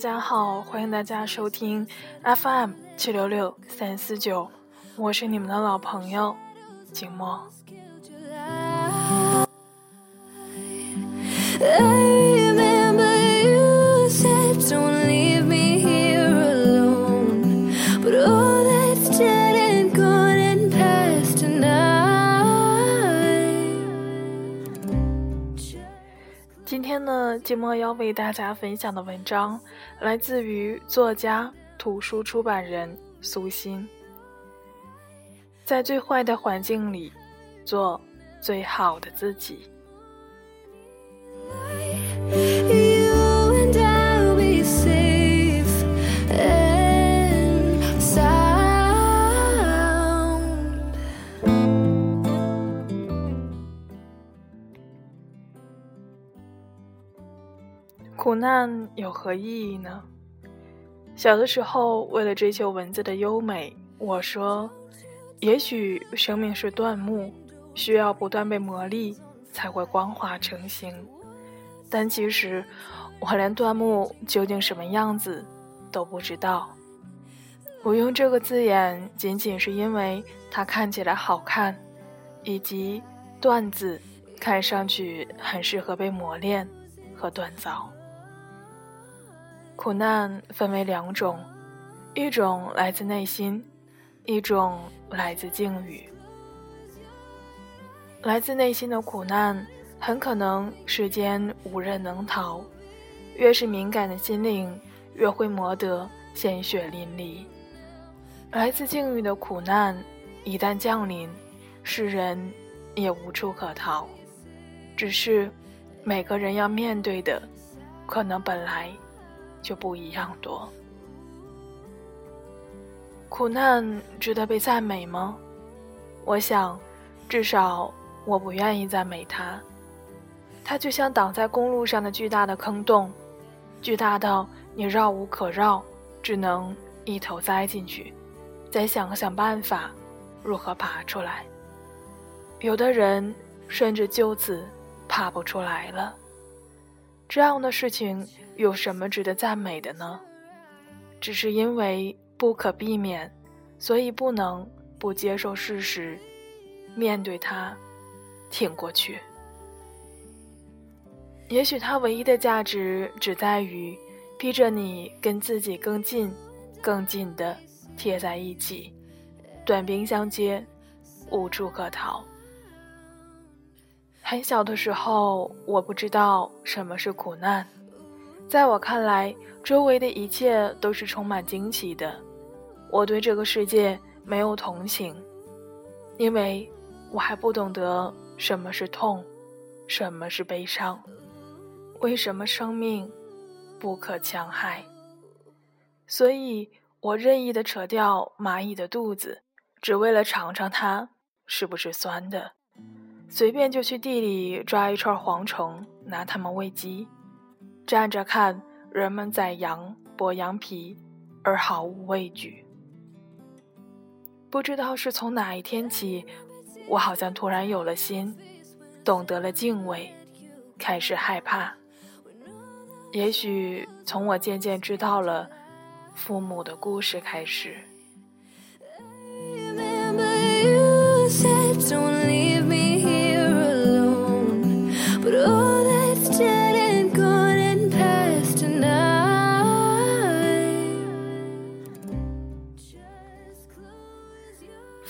家好，欢迎大家收听 FM 七六六三四九，我是你们的老朋友景墨。天呢，寂寞要为大家分享的文章来自于作家、图书出版人苏欣。在最坏的环境里，做最好的自己。难有何意义呢？小的时候，为了追求文字的优美，我说：“也许生命是椴木，需要不断被磨砺，才会光滑成型。”但其实，我连椴木究竟什么样子都不知道。我用这个字眼，仅仅是因为它看起来好看，以及“锻”字看上去很适合被磨练和锻造。苦难分为两种，一种来自内心，一种来自境遇。来自内心的苦难，很可能世间无人能逃。越是敏感的心灵，越会磨得鲜血淋漓。来自境遇的苦难，一旦降临，世人也无处可逃。只是，每个人要面对的，可能本来。就不一样多。苦难值得被赞美吗？我想，至少我不愿意赞美它。它就像挡在公路上的巨大的坑洞，巨大到你绕无可绕，只能一头栽进去，再想想办法如何爬出来。有的人甚至就此爬不出来了。这样的事情。有什么值得赞美的呢？只是因为不可避免，所以不能不接受事实，面对它，挺过去。也许它唯一的价值只在于逼着你跟自己更近、更近的贴在一起，短兵相接，无处可逃。很小的时候，我不知道什么是苦难。在我看来，周围的一切都是充满惊奇的。我对这个世界没有同情，因为我还不懂得什么是痛，什么是悲伤，为什么生命不可强害。所以我任意的扯掉蚂蚁的肚子，只为了尝尝它是不是酸的。随便就去地里抓一串蝗虫，拿它们喂鸡。站着看人们宰羊剥羊皮，而毫无畏惧。不知道是从哪一天起，我好像突然有了心，懂得了敬畏，开始害怕。也许从我渐渐知道了父母的故事开始。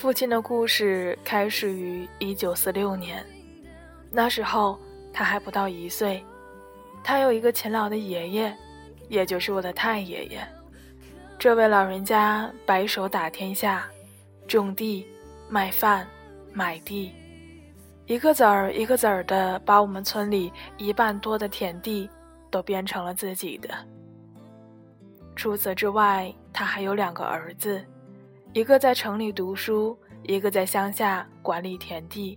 父亲的故事开始于一九四六年，那时候他还不到一岁。他有一个勤劳的爷爷，也就是我的太爷爷。这位老人家白手打天下，种地、卖饭、买地，一个子儿一个子儿的把我们村里一半多的田地都变成了自己的。除此之外，他还有两个儿子。一个在城里读书，一个在乡下管理田地。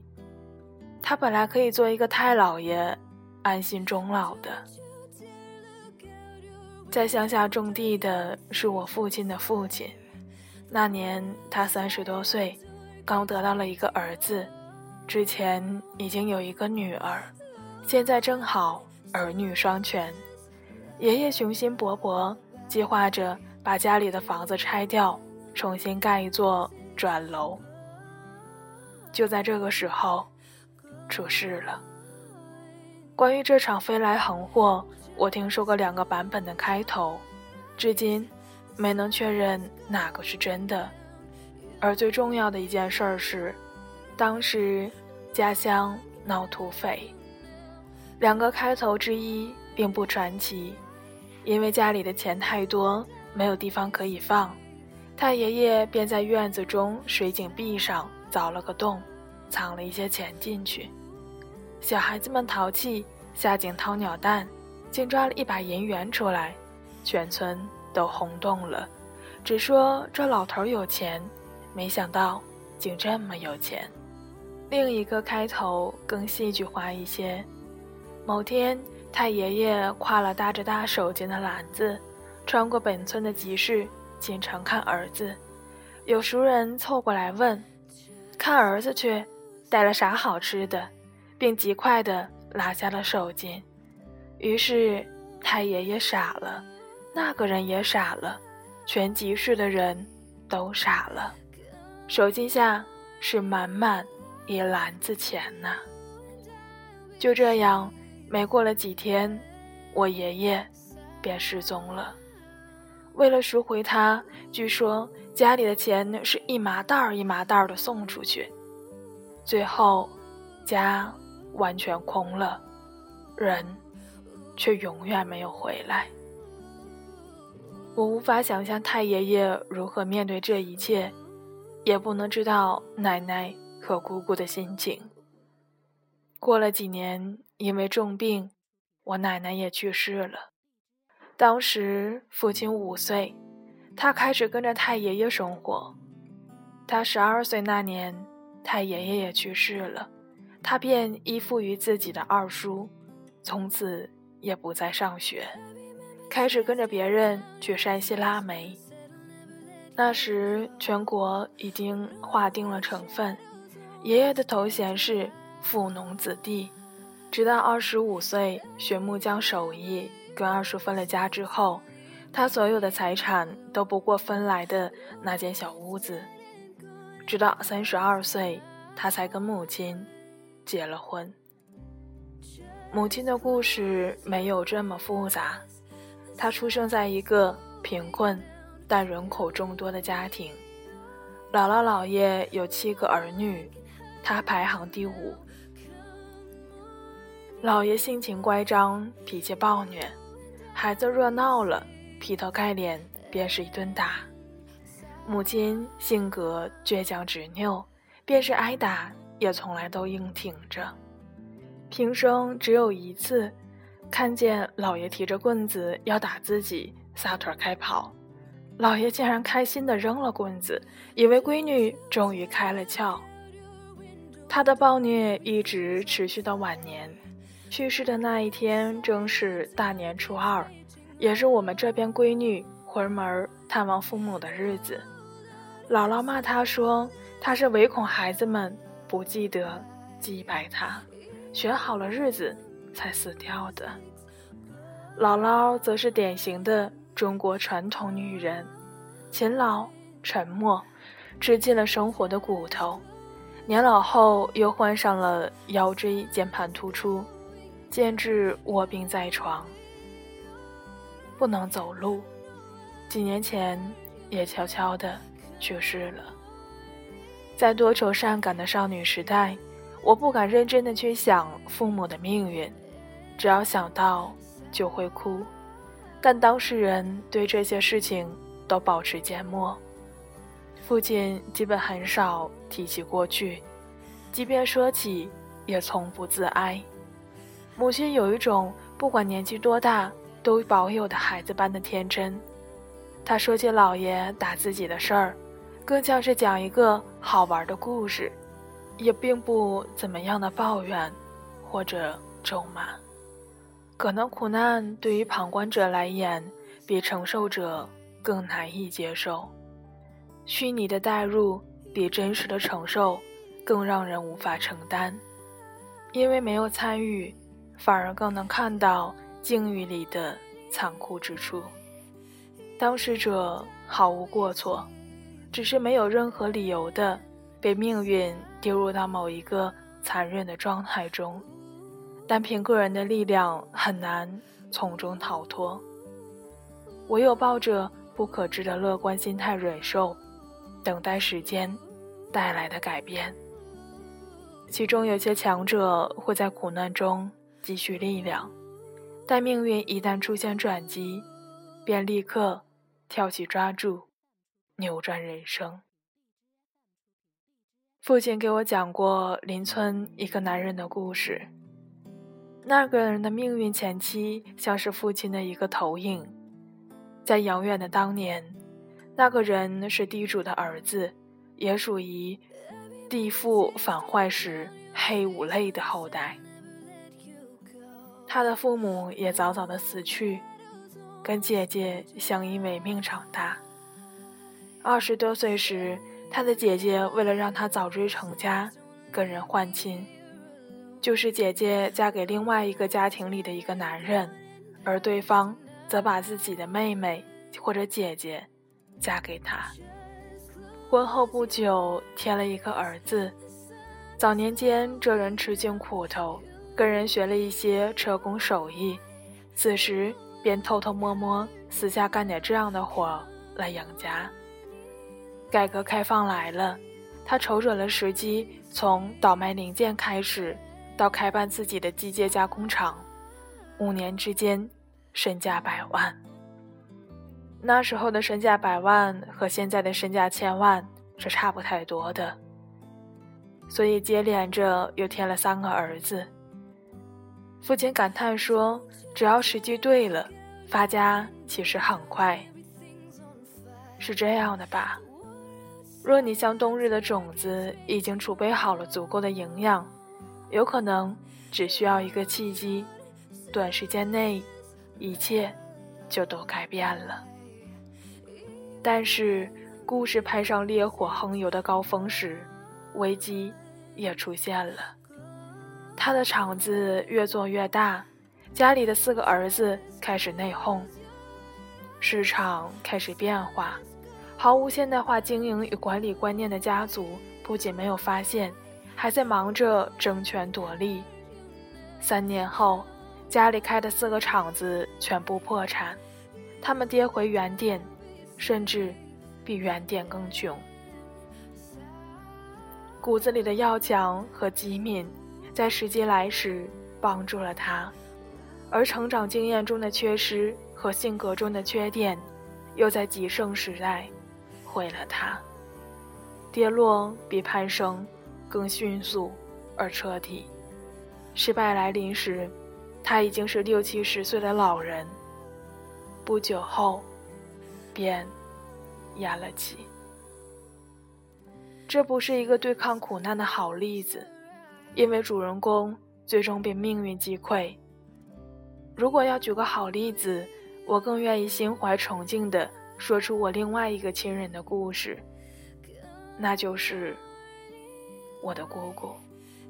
他本来可以做一个太老爷，安心终老的。在乡下种地的是我父亲的父亲。那年他三十多岁，刚得到了一个儿子，之前已经有一个女儿，现在正好儿女双全。爷爷雄心勃勃，计划着把家里的房子拆掉，重新盖一座转楼。就在这个时候，出事了。关于这场飞来横祸，我听说过两个版本的开头，至今没能确认哪个是真的。而最重要的一件事是，当时家乡闹土匪。两个开头之一并不传奇，因为家里的钱太多，没有地方可以放，太爷爷便在院子中水井壁上凿了个洞，藏了一些钱进去。小孩子们淘气，下井掏鸟蛋，竟抓了一把银元出来，全村都轰动了，只说这老头有钱。没想到竟这么有钱。另一个开头更戏剧化一些。某天，太爷爷挎了搭着大手巾的篮子，穿过本村的集市进城看儿子。有熟人凑过来问：“看儿子去，带了啥好吃的？”并极快地拉下了手巾。于是太爷爷傻了，那个人也傻了，全集市的人都傻了。手机下是满满一篮子钱呢。就这样，没过了几天，我爷爷便失踪了。为了赎回他，据说家里的钱是一麻袋儿一麻袋儿的送出去，最后家完全空了，人却永远没有回来。我无法想象太爷爷如何面对这一切。也不能知道奶奶和姑姑的心情。过了几年，因为重病，我奶奶也去世了。当时父亲五岁，他开始跟着太爷爷生活。他十二岁那年，太爷爷也去世了，他便依附于自己的二叔，从此也不再上学，开始跟着别人去山西拉煤。那时，全国已经划定了成分，爷爷的头衔是富农子弟。直到二十五岁学木匠手艺，跟二叔分了家之后，他所有的财产都不过分来的那间小屋子。直到三十二岁，他才跟母亲结了婚。母亲的故事没有这么复杂，她出生在一个贫困。但人口众多的家庭，姥姥姥爷有七个儿女，他排行第五。姥爷性情乖张，脾气暴虐，孩子若闹了，劈头盖脸便是一顿打。母亲性格倔强执拗，便是挨打也从来都硬挺着。平生只有一次，看见姥爷提着棍子要打自己，撒腿开跑。老爷竟然开心地扔了棍子，以为闺女终于开了窍。他的暴虐一直持续到晚年，去世的那一天正是大年初二，也是我们这边闺女回门探望父母的日子。姥姥骂她说：“她是唯恐孩子们不记得祭拜他，选好了日子才死掉的。”姥姥则是典型的。中国传统女人，勤劳、沉默，吃尽了生活的骨头。年老后又患上了腰椎间盘突出，渐至卧病在床，不能走路。几年前也悄悄的去世了。在多愁善感的少女时代，我不敢认真的去想父母的命运，只要想到就会哭。但当事人对这些事情都保持缄默，父亲基本很少提起过去，即便说起，也从不自哀。母亲有一种不管年纪多大都保有的孩子般的天真。他说起姥爷打自己的事儿，更像是讲一个好玩的故事，也并不怎么样的抱怨，或者咒骂。可能苦难对于旁观者来言，比承受者更难以接受；虚拟的代入比真实的承受更让人无法承担。因为没有参与，反而更能看到境遇里的残酷之处。当事者毫无过错，只是没有任何理由的被命运丢入到某一个残忍的状态中，但凭个人的力量很难从中逃脱。唯有抱着不可知的乐观心态忍受，等待时间带来的改变。其中有些强者会在苦难中积蓄力量，但命运一旦出现转机，便立刻。跳起，抓住，扭转人生。父亲给我讲过邻村一个男人的故事。那个人的命运前期像是父亲的一个投影。在遥远的当年，那个人是地主的儿子，也属于地富反坏时黑五类的后代。他的父母也早早的死去。跟姐姐相依为命长大。二十多岁时，他的姐姐为了让他早日成家，跟人换亲，就是姐姐嫁给另外一个家庭里的一个男人，而对方则把自己的妹妹或者姐姐嫁给他。婚后不久，添了一个儿子。早年间，这人吃尽苦头，跟人学了一些车工手艺，此时。便偷偷摸摸私下干点这样的活来养家。改革开放来了，他瞅准了时机，从倒卖零件开始，到开办自己的机械加工厂，五年之间身价百万。那时候的身价百万和现在的身价千万是差不太多的，所以接连着又添了三个儿子。父亲感叹说。只要时机对了，发家其实很快。是这样的吧？若你像冬日的种子，已经储备好了足够的营养，有可能只需要一个契机，短时间内，一切就都改变了。但是，故事拍上烈火横游的高峰时，危机也出现了。他的厂子越做越大。家里的四个儿子开始内讧，市场开始变化，毫无现代化经营与管理观念的家族不仅没有发现，还在忙着争权夺利。三年后，家里开的四个厂子全部破产，他们跌回原点，甚至比原点更穷。骨子里的要强和机敏，在时机来时帮助了他。而成长经验中的缺失和性格中的缺点，又在极盛时代毁了他。跌落比攀升更迅速而彻底。失败来临时，他已经是六七十岁的老人。不久后，便咽了气。这不是一个对抗苦难的好例子，因为主人公最终被命运击溃。如果要举个好例子，我更愿意心怀崇敬的说出我另外一个亲人的故事，那就是我的姑姑。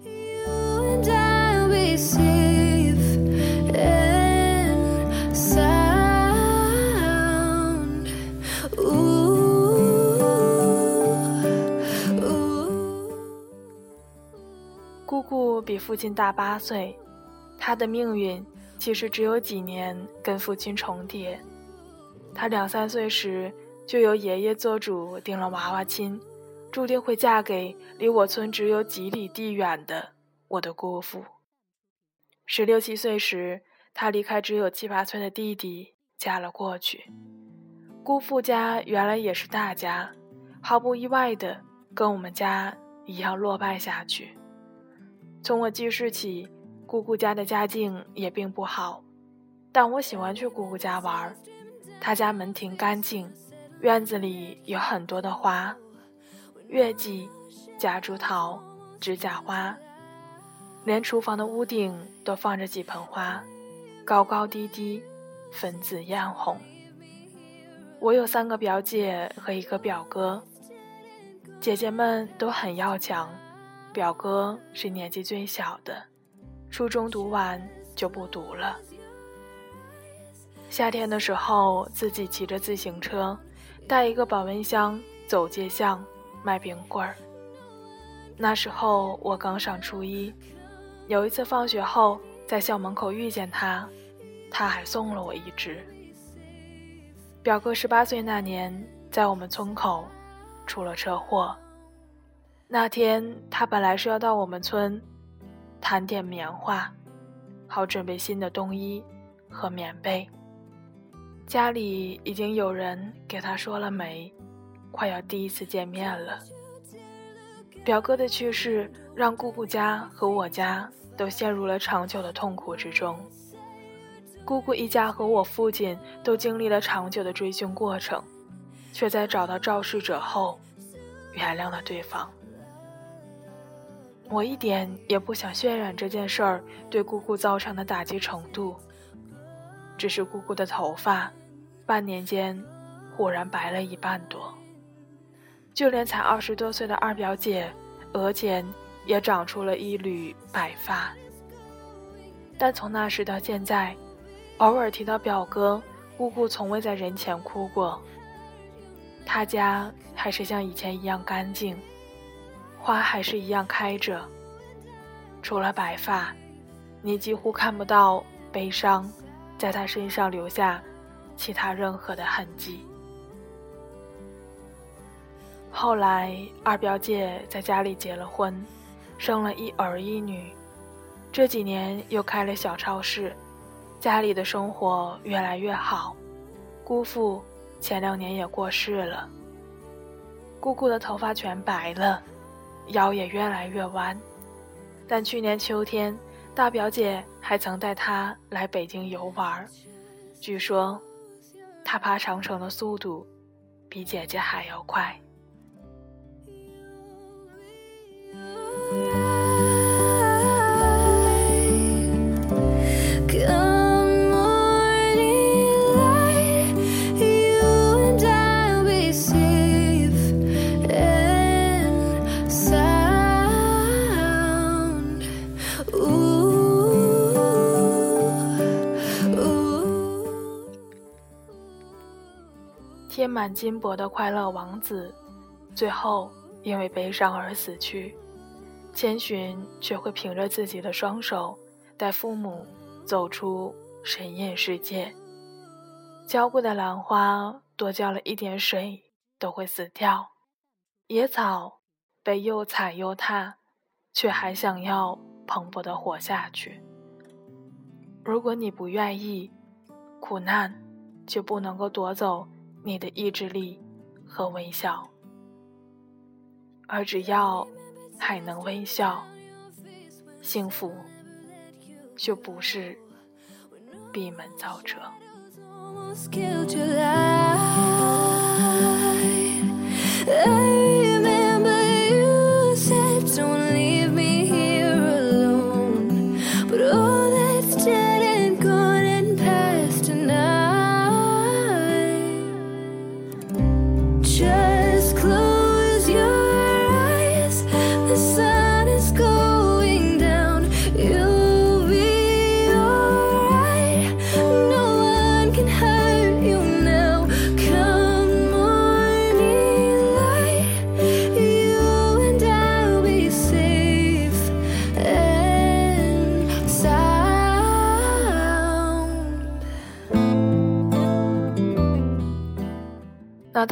姑姑比父亲大八岁，他的命运。其实只有几年跟父亲重叠。他两三岁时就由爷爷做主定了娃娃亲，注定会嫁给离我村只有几里地远的我的姑父。十六七岁时，他离开只有七八岁的弟弟嫁了过去。姑父家原来也是大家，毫不意外的跟我们家一样落败下去。从我记事起。姑姑家的家境也并不好，但我喜欢去姑姑家玩。她家门庭干净，院子里有很多的花，月季、夹竹桃、指甲花，连厨房的屋顶都放着几盆花，高高低低，粉紫艳红。我有三个表姐和一个表哥，姐姐们都很要强，表哥是年纪最小的。初中读完就不读了。夏天的时候，自己骑着自行车，带一个保温箱走街巷卖冰棍儿。那时候我刚上初一，有一次放学后在校门口遇见他，他还送了我一只。表哥十八岁那年，在我们村口出了车祸。那天他本来是要到我们村谈点棉花，好准备新的冬衣和棉被。家里已经有人给他说了媒，快要第一次见面了。表哥的去世让姑姑家和我家都陷入了长久的痛苦之中。姑姑一家和我父亲都经历了长久的追寻过程，却在找到肇事者后，原谅了对方。我一点也不想渲染这件事儿对姑姑造成的打击程度，只是姑姑的头发，半年间忽然白了一半多。就连才二十多岁的二表姐，额前也长出了一缕白发。但从那时到现在，偶尔提到表哥，姑姑从未在人前哭过。他家还是像以前一样干净，花还是一样开着。除了白发，你几乎看不到悲伤在他身上留下其他任何的痕迹。后来，二表姐在家里结了婚，生了一儿一女。这几年又开了小超市，家里的生活越来越好。姑父前两年也过世了，姑姑的头发全白了，腰也越来越弯。但去年秋天，大表姐还曾带她来北京游玩，据说，她爬长城的速度比姐姐还要快。满金箔的快乐王子，最后因为悲伤而死去。千寻却会凭着自己的双手，带父母走出神夜世界。娇贵的兰花多浇了一点水都会死掉，野草被又踩又踏，却还想要蓬勃的活下去。如果你不愿意，苦难就不能够夺走你的意志力和微笑，而只要。还能微笑，幸福就不是闭门造车。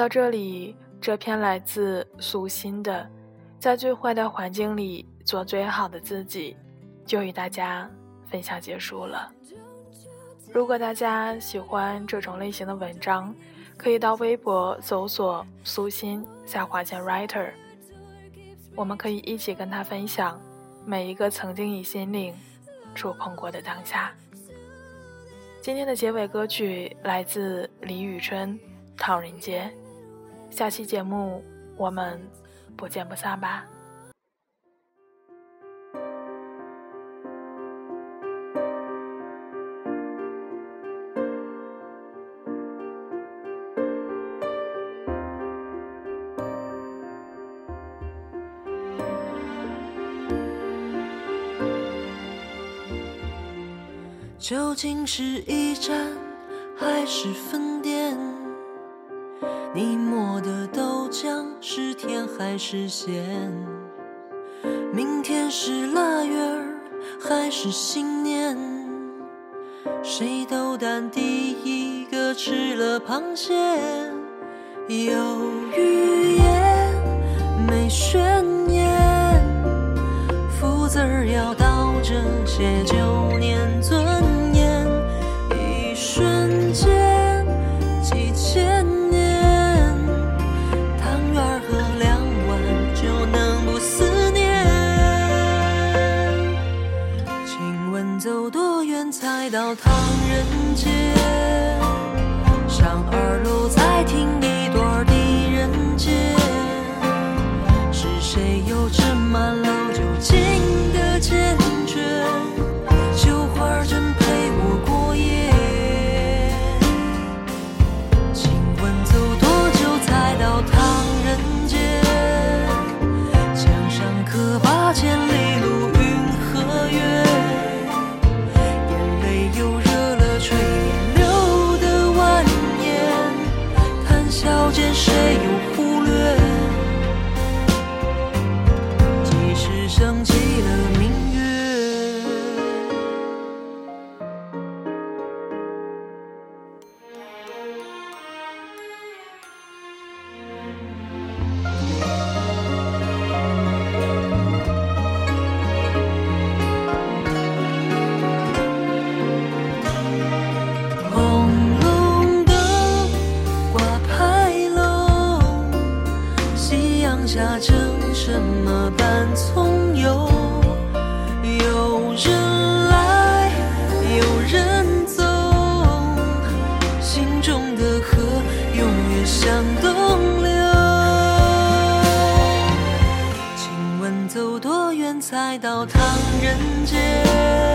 到这里，这篇来自苏心的《在最坏的环境里做最好的自己》，就与大家分享结束了。如果大家喜欢这种类型的文章，可以到微博搜索“苏心下划线 writer”，我们可以一起跟他分享每一个曾经以心灵触碰过的当下。今天的结尾歌曲来自李宇春。唐人街，下期节目我们不见不散吧。究竟是一站，还是分店？你磨的豆浆是甜还是咸？明天是腊月儿还是新年？谁斗胆第一个吃了螃蟹？有预言没悬念福字儿要倒着写家成什么般，从有有人来，有人走，心中的河永远向东流。请问走多远才到唐人街？